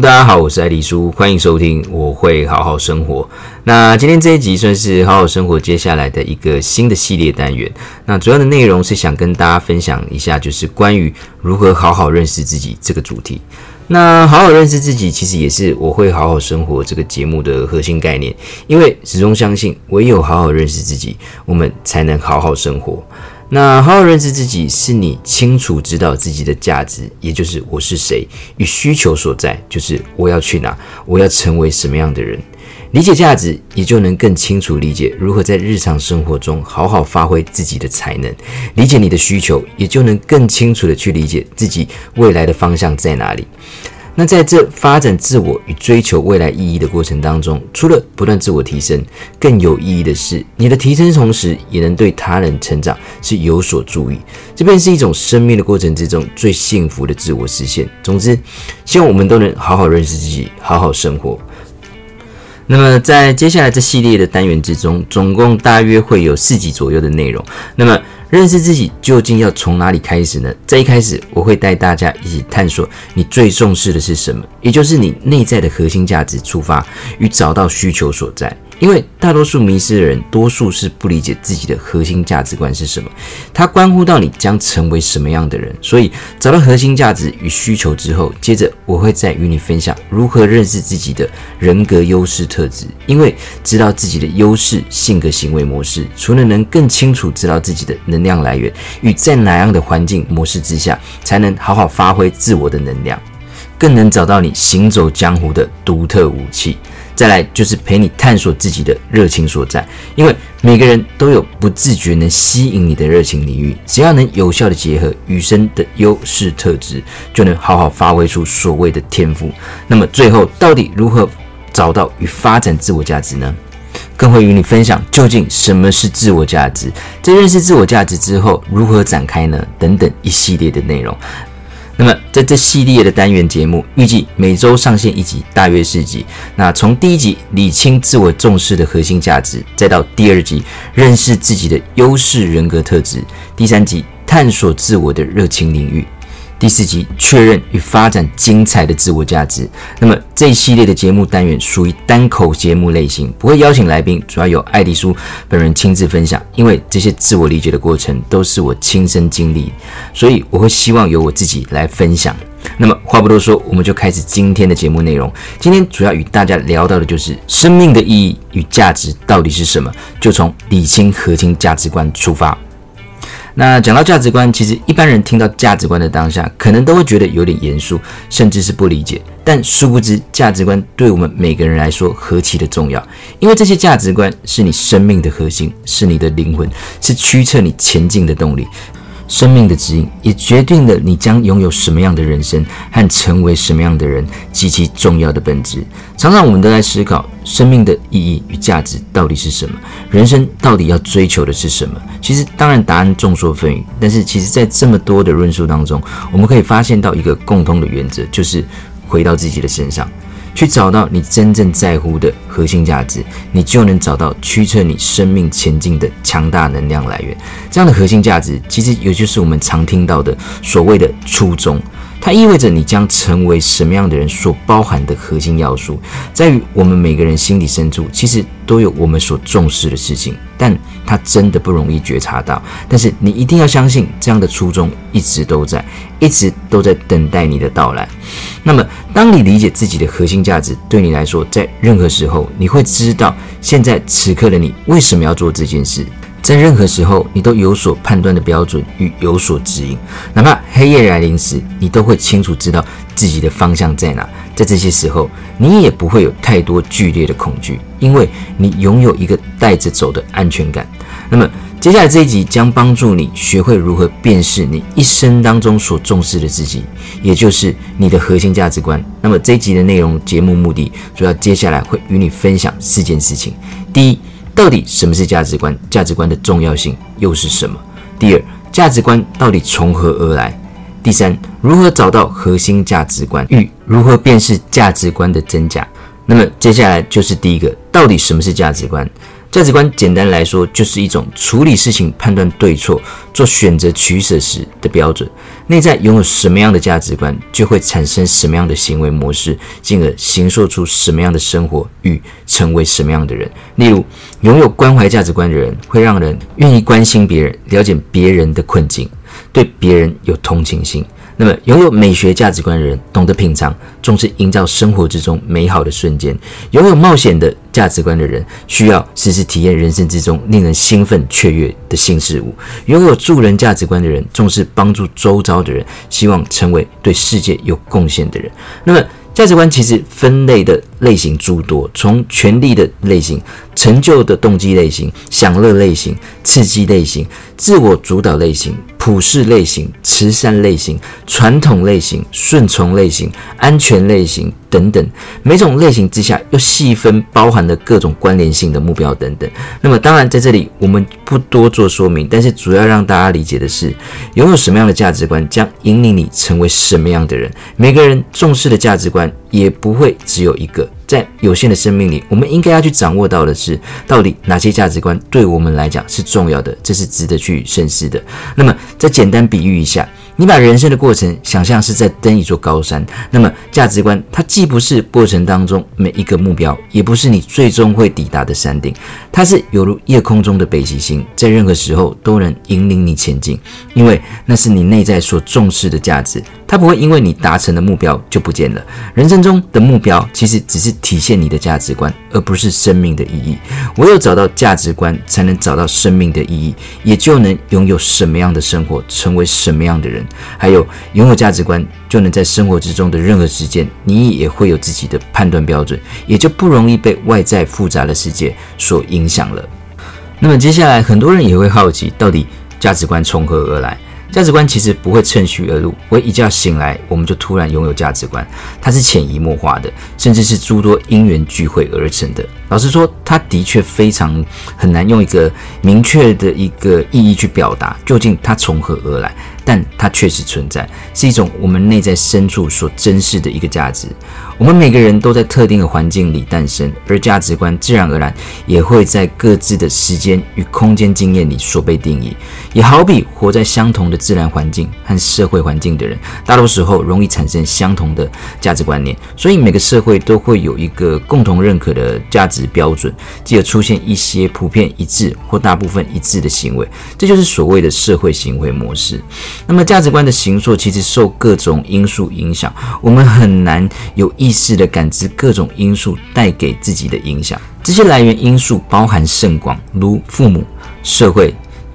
大家好，我是艾迪苏，欢迎收听我会好好生活。那今天这一集算是好好生活接下来的一个新的系列单元。那主要的内容是想跟大家分享一下，就是关于如何好好认识自己这个主题。那好好认识自己，其实也是我会好好生活这个节目的核心概念，因为始终相信，唯有好好认识自己，我们才能好好生活。那好好认识自己，是你清楚知道自己的价值，也就是我是谁，与需求所在，就是我要去哪，我要成为什么样的人。理解价值，也就能更清楚理解如何在日常生活中好好发挥自己的才能。理解你的需求，也就能更清楚地去理解自己未来的方向在哪里。那在这发展自我与追求未来意义的过程当中，除了不断自我提升，更有意义的是，你的提升同时也能对他人成长是有所注意。这便是一种生命的过程之中最幸福的自我实现。总之，希望我们都能好好认识自己，好好生活。那么，在接下来这系列的单元之中，总共大约会有四集左右的内容。那么，认识自己究竟要从哪里开始呢？在一开始，我会带大家一起探索你最重视的是什么，也就是你内在的核心价值出发与找到需求所在。因为大多数迷失的人，多数是不理解自己的核心价值观是什么，它关乎到你将成为什么样的人。所以，找到核心价值与需求之后，接着我会再与你分享如何认识自己的人格优势特质。因为知道自己的优势性格行为模式，除了能更清楚知道自己的能量来源与在哪样的环境模式之下，才能好好发挥自我的能量，更能找到你行走江湖的独特武器。再来就是陪你探索自己的热情所在，因为每个人都有不自觉能吸引你的热情领域，只要能有效的结合与生的优势特质，就能好好发挥出所谓的天赋。那么最后到底如何找到与发展自我价值呢？更会与你分享究竟什么是自我价值，在认识自我价值之后如何展开呢？等等一系列的内容。那么，在这系列的单元节目，预计每周上线一集，大约四集。那从第一集理清自我重视的核心价值，再到第二集认识自己的优势人格特质，第三集探索自我的热情领域。第四集确认与发展精彩的自我价值。那么这一系列的节目单元属于单口节目类型，不会邀请来宾，主要由艾迪苏本人亲自分享。因为这些自我理解的过程都是我亲身经历，所以我会希望由我自己来分享。那么话不多说，我们就开始今天的节目内容。今天主要与大家聊到的就是生命的意义与价值到底是什么，就从理清核心价值观出发。那讲到价值观，其实一般人听到价值观的当下，可能都会觉得有点严肃，甚至是不理解。但殊不知，价值观对我们每个人来说何其的重要，因为这些价值观是你生命的核心，是你的灵魂，是驱策你前进的动力。生命的指引也决定了你将拥有什么样的人生和成为什么样的人，极其重要的本质。常常我们都在思考生命的意义与价值到底是什么，人生到底要追求的是什么？其实，当然答案众说纷纭。但是，其实，在这么多的论述当中，我们可以发现到一个共通的原则，就是回到自己的身上。去找到你真正在乎的核心价值，你就能找到驱策你生命前进的强大能量来源。这样的核心价值，其实也就是我们常听到的所谓的初衷。它意味着你将成为什么样的人所包含的核心要素，在于我们每个人心底深处，其实都有我们所重视的事情，但它真的不容易觉察到。但是你一定要相信，这样的初衷一直都在，一直都在等待你的到来。那么，当你理解自己的核心价值，对你来说，在任何时候，你会知道，现在此刻的你为什么要做这件事。在任何时候，你都有所判断的标准与有所指引。哪怕黑夜来临时，你都会清楚知道自己的方向在哪。在这些时候，你也不会有太多剧烈的恐惧，因为你拥有一个带着走的安全感。那么，接下来这一集将帮助你学会如何辨识你一生当中所重视的自己，也就是你的核心价值观。那么，这一集的内容节目目的，主要接下来会与你分享四件事情。第一，到底什么是价值观？价值观的重要性又是什么？第二，价值观到底从何而来？第三，如何找到核心价值观？与如何辨识价值观的真假？那么接下来就是第一个，到底什么是价值观？价值观简单来说，就是一种处理事情、判断对错、做选择取舍时的标准。内在拥有什么样的价值观，就会产生什么样的行为模式，进而形塑出什么样的生活与成为什么样的人。例如，拥有关怀价值观的人，会让人愿意关心别人，了解别人的困境，对别人有同情心。那么，拥有美学价值观的人，懂得品尝，重视营造生活之中美好的瞬间；拥有冒险的价值观的人，需要时时体验人生之中令人兴奋雀跃的新事物；拥有助人价值观的人，重视帮助周遭的人，希望成为对世界有贡献的人。那么，价值观其实分类的类型诸多，从权力的类型、成就的动机类型、享乐类型、刺激类型、自我主导类型。普世类型、慈善类型、传统类型、顺从类型、安全类型等等，每种类型之下又细分包含了各种关联性的目标等等。那么，当然在这里我们不多做说明，但是主要让大家理解的是，拥有什么样的价值观将引领你成为什么样的人。每个人重视的价值观也不会只有一个。在有限的生命里，我们应该要去掌握到的是，到底哪些价值观对我们来讲是重要的，这是值得去深思的。那么，再简单比喻一下。你把人生的过程想象是在登一座高山，那么价值观它既不是过程当中每一个目标，也不是你最终会抵达的山顶，它是犹如夜空中的北极星，在任何时候都能引领你前进，因为那是你内在所重视的价值，它不会因为你达成的目标就不见了。人生中的目标其实只是体现你的价值观，而不是生命的意义。唯有找到价值观，才能找到生命的意义，也就能拥有什么样的生活，成为什么样的人。还有拥有价值观，就能在生活之中的任何时间，你也会有自己的判断标准，也就不容易被外在复杂的世界所影响了。那么接下来，很多人也会好奇，到底价值观从何而来？价值观其实不会趁虚而入，不会一觉醒来我们就突然拥有价值观，它是潜移默化的，甚至是诸多因缘聚会而成的。老实说，它的确非常很难用一个明确的一个意义去表达，究竟它从何而来。但它确实存在，是一种我们内在深处所珍视的一个价值。我们每个人都在特定的环境里诞生，而价值观自然而然也会在各自的时间与空间经验里所被定义。也好比活在相同的自然环境和社会环境的人，大多时候容易产生相同的价值观念。所以每个社会都会有一个共同认可的价值标准，即而出现一些普遍一致或大部分一致的行为。这就是所谓的社会行为模式。那么价值观的形塑其实受各种因素影响，我们很难有意识地感知各种因素带给自己的影响。这些来源因素包含甚广，如父母、社会、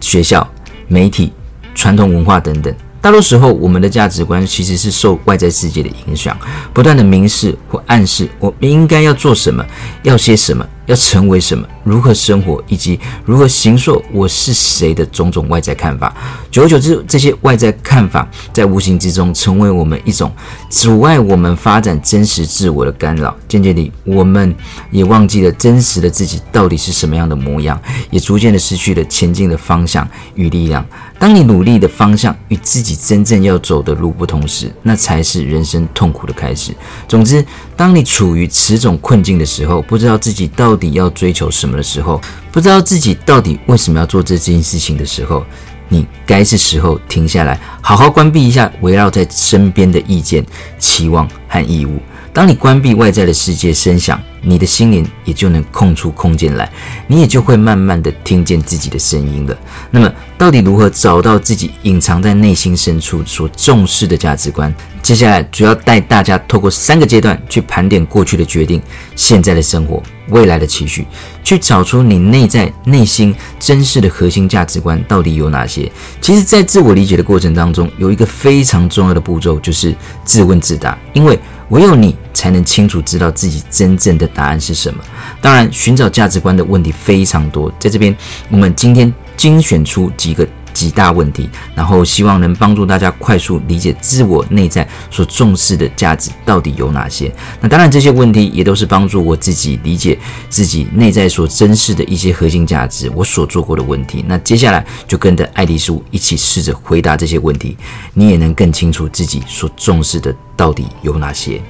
学校、媒体、传统文化等等。大多时候，我们的价值观其实是受外在世界的影响，不断地明示或暗示我们应该要做什么，要些什么。要成为什么，如何生活，以及如何形塑我是谁的种种外在看法，久而久之，这些外在看法在无形之中成为我们一种阻碍我们发展真实自我的干扰。渐渐地，我们也忘记了真实的自己到底是什么样的模样，也逐渐的失去了前进的方向与力量。当你努力的方向与自己真正要走的路不同时，那才是人生痛苦的开始。总之，当你处于此种困境的时候，不知道自己到底要追求什么的时候，不知道自己到底为什么要做这件事情的时候，你该是时候停下来，好好关闭一下围绕在身边的意见、期望和义务。当你关闭外在的世界声响，你的心灵也就能空出空间来，你也就会慢慢的听见自己的声音了。那么，到底如何找到自己隐藏在内心深处所重视的价值观？接下来主要带大家透过三个阶段去盘点过去的决定、现在的生活、未来的期许，去找出你内在内心真实的核心价值观到底有哪些。其实，在自我理解的过程当中，有一个非常重要的步骤，就是自问自答，因为。唯有你才能清楚知道自己真正的答案是什么。当然，寻找价值观的问题非常多，在这边我们今天精选出几个几大问题，然后希望能帮助大家快速理解自我内在所重视的价值到底有哪些。那当然，这些问题也都是帮助我自己理解自己内在所珍视的一些核心价值，我所做过的问题。那接下来就跟着爱丽丝一起试着回答这些问题，你也能更清楚自己所重视的。到底有哪些？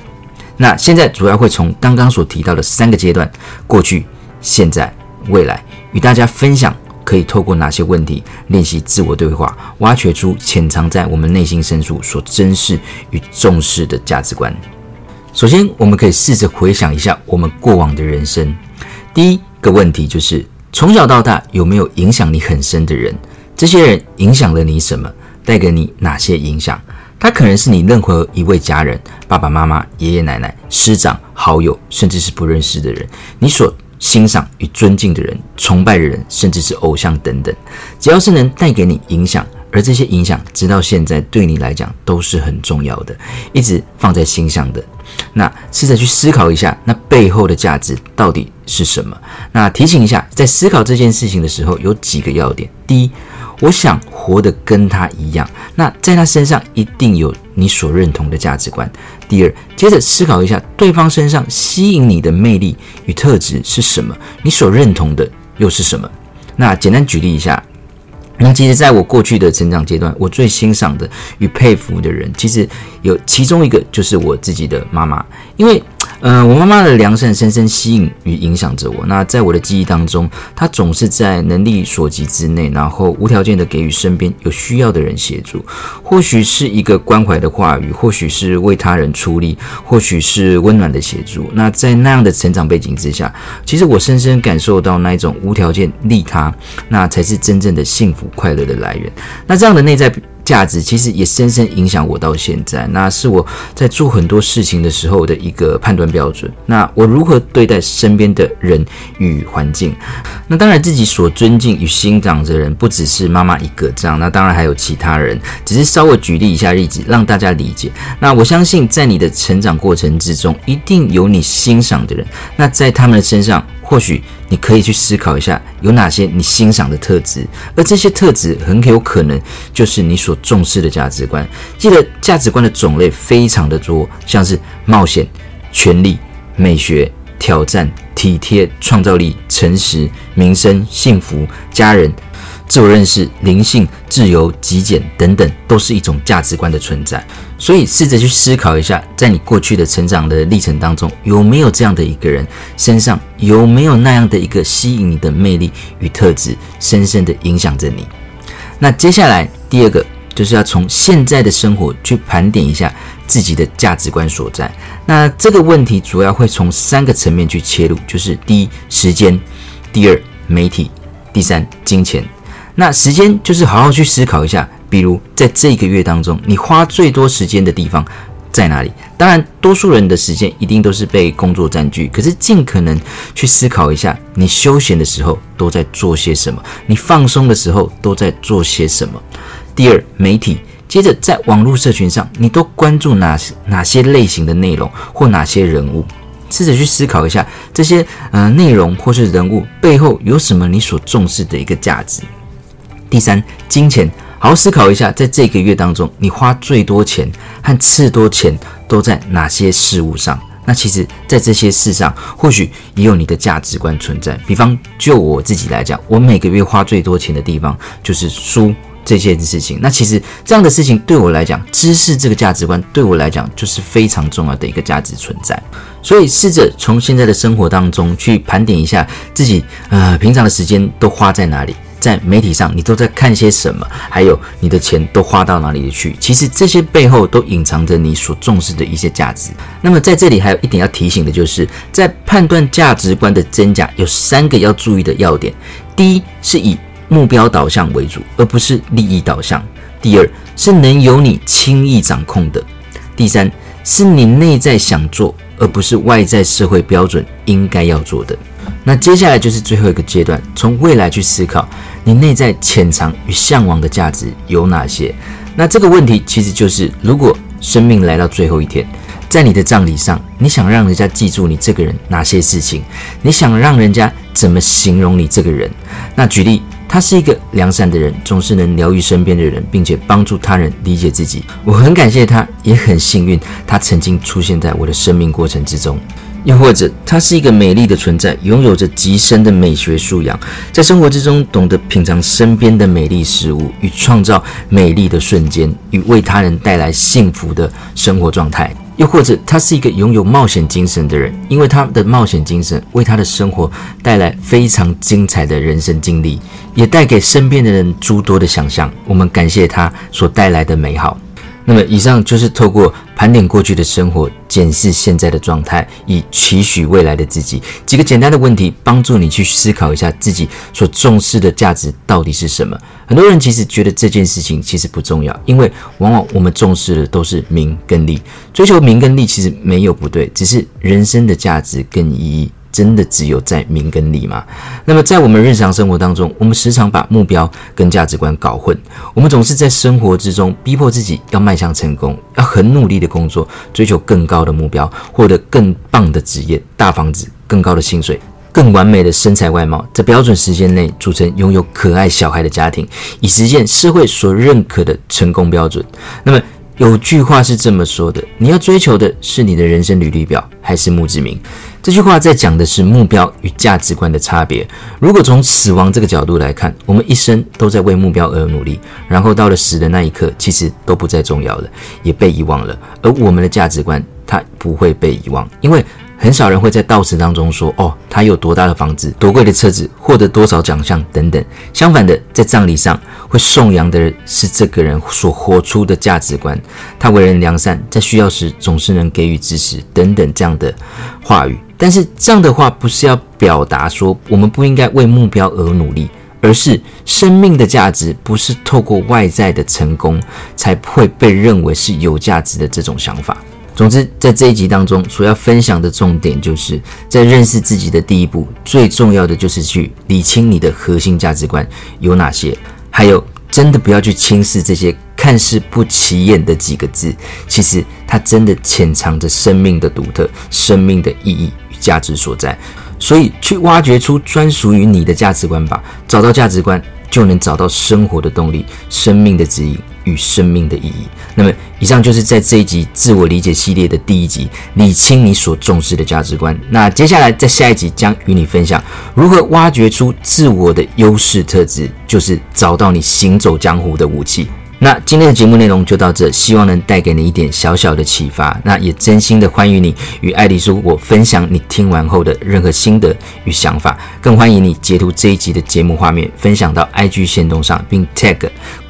那现在主要会从刚刚所提到的三个阶段——过去、现在、未来，与大家分享可以透过哪些问题练习自我对话，挖掘出潜藏在我们内心深处所珍视与重视的价值观。首先，我们可以试着回想一下我们过往的人生。第一个问题就是，从小到大有没有影响你很深的人？这些人影响了你什么？带给你哪些影响？他可能是你任何一位家人，爸爸妈妈、爷爷奶奶、师长、好友，甚至是不认识的人，你所欣赏与尊敬的人、崇拜的人，甚至是偶像等等，只要是能带给你影响，而这些影响直到现在对你来讲都是很重要的，一直放在心上的，那试着去思考一下，那背后的价值到底是什么？那提醒一下，在思考这件事情的时候，有几个要点：第一，我想活得跟他一样，那在他身上一定有你所认同的价值观。第二，接着思考一下对方身上吸引你的魅力与特质是什么，你所认同的又是什么？那简单举例一下，那其实在我过去的成长阶段，我最欣赏的与佩服的人，其实有其中一个就是我自己的妈妈，因为。嗯、我妈妈的良善深深吸引与影响着我。那在我的记忆当中，她总是在能力所及之内，然后无条件的给予身边有需要的人协助。或许是一个关怀的话语，或许是为他人出力，或许是温暖的协助。那在那样的成长背景之下，其实我深深感受到那一种无条件利他，那才是真正的幸福快乐的来源。那这样的内在。价值其实也深深影响我到现在，那是我在做很多事情的时候的一个判断标准。那我如何对待身边的人与环境？那当然自己所尊敬与欣赏的人不只是妈妈一个这样，那当然还有其他人。只是稍微举例一下例子，让大家理解。那我相信在你的成长过程之中，一定有你欣赏的人。那在他们的身上。或许你可以去思考一下，有哪些你欣赏的特质，而这些特质很有可能就是你所重视的价值观。记得价值观的种类非常的多，像是冒险、权力、美学、挑战、体贴、创造力、诚实、民生、幸福、家人。自我认识、灵性、自由、极简等等，都是一种价值观的存在。所以，试着去思考一下，在你过去的成长的历程当中，有没有这样的一个人，身上有没有那样的一个吸引你的魅力与特质，深深的影响着你。那接下来第二个，就是要从现在的生活去盘点一下自己的价值观所在。那这个问题主要会从三个层面去切入，就是第一，时间；第二，媒体；第三，金钱。那时间就是好好去思考一下，比如在这个月当中，你花最多时间的地方在哪里？当然，多数人的时间一定都是被工作占据，可是尽可能去思考一下，你休闲的时候都在做些什么？你放松的时候都在做些什么？第二，媒体，接着在网络社群上，你都关注哪些哪些类型的内容或哪些人物？试着去思考一下，这些呃内容或是人物背后有什么你所重视的一个价值？第三，金钱，好好思考一下，在这个月当中，你花最多钱和次多钱都在哪些事物上？那其实，在这些事上，或许也有你的价值观存在。比方，就我自己来讲，我每个月花最多钱的地方就是书这件事情。那其实这样的事情对我来讲，知识这个价值观对我来讲就是非常重要的一个价值存在。所以，试着从现在的生活当中去盘点一下自己，呃，平常的时间都花在哪里。在媒体上，你都在看些什么？还有你的钱都花到哪里去？其实这些背后都隐藏着你所重视的一些价值。那么在这里还有一点要提醒的就是，在判断价值观的真假，有三个要注意的要点：第一，是以目标导向为主，而不是利益导向；第二，是能由你轻易掌控的；第三，是你内在想做，而不是外在社会标准应该要做的。那接下来就是最后一个阶段，从未来去思考你内在潜藏与向往的价值有哪些。那这个问题其实就是，如果生命来到最后一天，在你的葬礼上，你想让人家记住你这个人哪些事情？你想让人家怎么形容你这个人？那举例，他是一个良善的人，总是能疗愈身边的人，并且帮助他人理解自己。我很感谢他，也很幸运，他曾经出现在我的生命过程之中。又或者，她是一个美丽的存在，拥有着极深的美学素养，在生活之中懂得品尝身边的美丽事物，与创造美丽的瞬间，与为他人带来幸福的生活状态。又或者他是一个拥有冒险精神的人，因为他的冒险精神为他的生活带来非常精彩的人生经历，也带给身边的人诸多的想象。我们感谢他所带来的美好。那么，以上就是透过盘点过去的生活，检视现在的状态，以期许未来的自己。几个简单的问题，帮助你去思考一下自己所重视的价值到底是什么。很多人其实觉得这件事情其实不重要，因为往往我们重视的都是名跟利。追求名跟利其实没有不对，只是人生的价值跟意义。真的只有在名跟利吗？那么在我们日常生活当中，我们时常把目标跟价值观搞混。我们总是在生活之中逼迫自己要迈向成功，要很努力的工作，追求更高的目标，获得更棒的职业、大房子、更高的薪水、更完美的身材外貌，在标准时间内组成拥有可爱小孩的家庭，以实现社会所认可的成功标准。那么有句话是这么说的：你要追求的是你的人生履历表，还是墓志铭？这句话在讲的是目标与价值观的差别。如果从死亡这个角度来看，我们一生都在为目标而努力，然后到了死的那一刻，其实都不再重要了，也被遗忘了。而我们的价值观，它不会被遗忘，因为。很少人会在悼词当中说：“哦，他有多大的房子，多贵的车子，获得多少奖项等等。”相反的，在葬礼上会颂扬的是这个人所活出的价值观。他为人良善，在需要时总是能给予支持等等这样的话语。但是这样的话不是要表达说我们不应该为目标而努力，而是生命的价值不是透过外在的成功才会被认为是有价值的这种想法。总之，在这一集当中，所要分享的重点就是在认识自己的第一步，最重要的就是去理清你的核心价值观有哪些。还有，真的不要去轻视这些看似不起眼的几个字，其实它真的潜藏着生命的独特、生命的意义与价值所在。所以，去挖掘出专属于你的价值观吧。找到价值观，就能找到生活的动力、生命的指引。与生命的意义。那么，以上就是在这一集自我理解系列的第一集，理清你所重视的价值观。那接下来在下一集将与你分享如何挖掘出自我的优势特质，就是找到你行走江湖的武器。那今天的节目内容就到这，希望能带给你一点小小的启发。那也真心的欢迎你与爱丽丝我分享你听完后的任何心得与想法，更欢迎你截图这一集的节目画面，分享到 IG 线动上，并 tag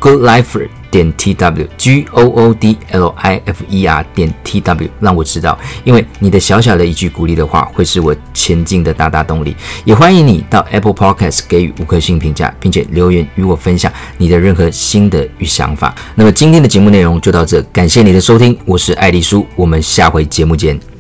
Good Life。点 T W G O O D L I F E R 点 T W，让我知道，因为你的小小的一句鼓励的话，会是我前进的大大动力。也欢迎你到 Apple Podcast 给予五颗星评价，并且留言与我分享你的任何心得与想法。那么今天的节目内容就到这，感谢你的收听，我是爱丽舒，我们下回节目见。